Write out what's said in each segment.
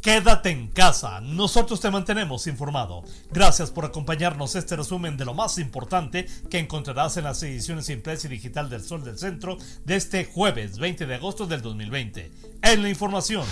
Quédate en casa, nosotros te mantenemos informado. Gracias por acompañarnos este resumen de lo más importante que encontrarás en las ediciones impresa y digital del Sol del Centro de este jueves 20 de agosto del 2020. En la información.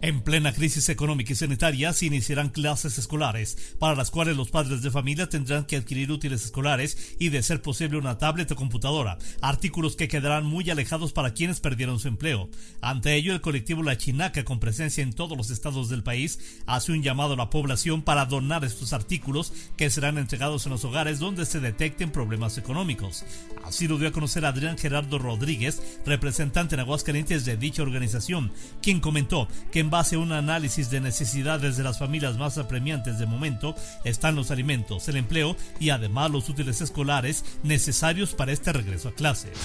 En plena crisis económica y sanitaria se iniciarán clases escolares, para las cuales los padres de familia tendrán que adquirir útiles escolares y, de ser posible, una tablet o computadora, artículos que quedarán muy alejados para quienes perdieron su empleo. Ante ello, el colectivo La Chinaca, con presencia en todos los estados del país, hace un llamado a la población para donar estos artículos que serán entregados en los hogares donde se detecten problemas económicos. Así lo dio a conocer Adrián Gerardo Rodríguez, representante en Aguascalientes de dicha organización, quien comentó que en base a un análisis de necesidades de las familias más apremiantes de momento están los alimentos, el empleo y además los útiles escolares necesarios para este regreso a clases.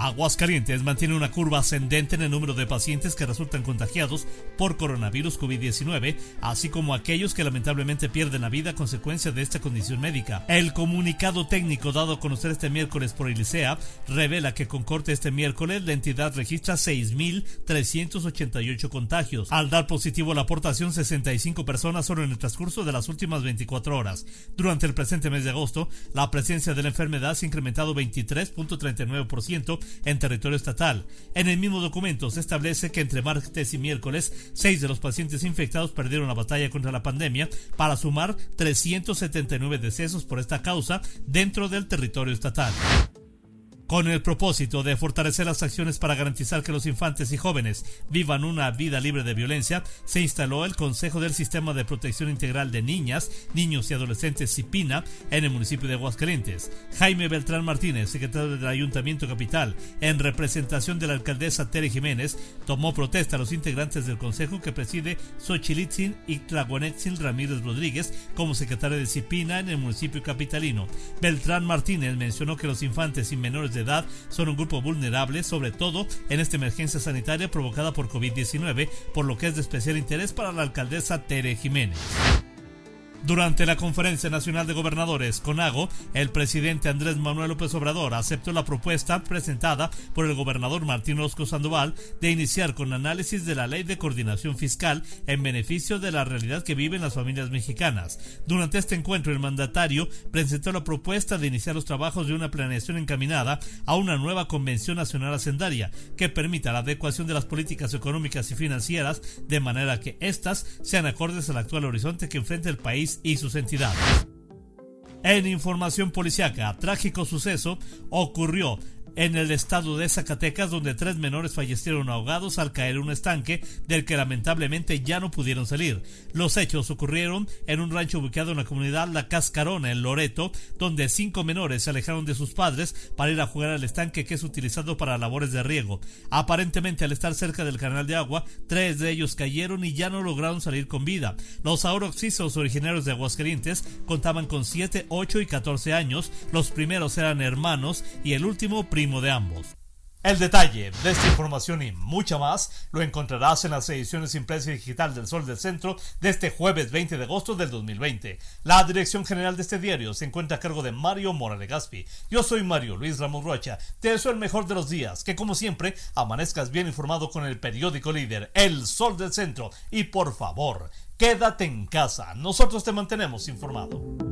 Aguascalientes mantiene una curva ascendente en el número de pacientes que resultan contagiados por coronavirus COVID-19, así como aquellos que lamentablemente pierden la vida a consecuencia de esta condición médica. El comunicado técnico dado a conocer este miércoles por Elisea revela que con corte este miércoles la entidad registra 6.388 contagios. Al dar positivo la aportación, 65 personas solo en el transcurso de las últimas 24 horas. Durante el presente mes de agosto, la presencia de la enfermedad se ha incrementado 23.39% en territorio estatal. En el mismo documento se establece que entre martes y miércoles, seis de los pacientes infectados perdieron la batalla contra la pandemia para sumar 379 decesos por esta causa dentro del territorio estatal. Con el propósito de fortalecer las acciones para garantizar que los infantes y jóvenes vivan una vida libre de violencia, se instaló el Consejo del Sistema de Protección Integral de Niñas, Niños y Adolescentes CIPINA en el municipio de Aguascalientes. Jaime Beltrán Martínez, secretario del Ayuntamiento Capital, en representación de la alcaldesa Tere Jiménez, tomó protesta a los integrantes del Consejo que preside Xochilitzin y Tlaguanetzin Ramírez Rodríguez como secretario de CIPINA en el municipio capitalino. Beltrán Martínez mencionó que los infantes y menores de edad son un grupo vulnerable, sobre todo en esta emergencia sanitaria provocada por COVID-19, por lo que es de especial interés para la alcaldesa Tere Jiménez. Durante la Conferencia Nacional de Gobernadores, CONAGO, el presidente Andrés Manuel López Obrador aceptó la propuesta presentada por el gobernador Martín Orozco Sandoval de iniciar con análisis de la ley de coordinación fiscal en beneficio de la realidad que viven las familias mexicanas. Durante este encuentro, el mandatario presentó la propuesta de iniciar los trabajos de una planeación encaminada a una nueva Convención Nacional Hacendaria que permita la adecuación de las políticas económicas y financieras de manera que éstas sean acordes al actual horizonte que enfrenta el país y sus entidades. En información policiaca, trágico suceso ocurrió en el estado de Zacatecas, donde tres menores fallecieron ahogados al caer en un estanque del que lamentablemente ya no pudieron salir. Los hechos ocurrieron en un rancho ubicado en la comunidad La Cascarona, en Loreto, donde cinco menores se alejaron de sus padres para ir a jugar al estanque que es utilizado para labores de riego. Aparentemente, al estar cerca del canal de agua, tres de ellos cayeron y ya no lograron salir con vida. Los auroxisos originarios de Aguascalientes contaban con 7, 8 y 14 años. Los primeros eran hermanos y el último El detalle de esta información y mucha más lo encontrarás en las ediciones impresa y digital del Sol del Centro de este jueves 20 de agosto del 2020. La dirección general de este diario se encuentra a cargo de Mario Morales Gaspi. Yo soy Mario Luis Ramos Rocha. Te deseo el mejor de los días, que como siempre amanezcas bien informado con el periódico líder El Sol del Centro y por favor, quédate en casa. Nosotros te mantenemos informado.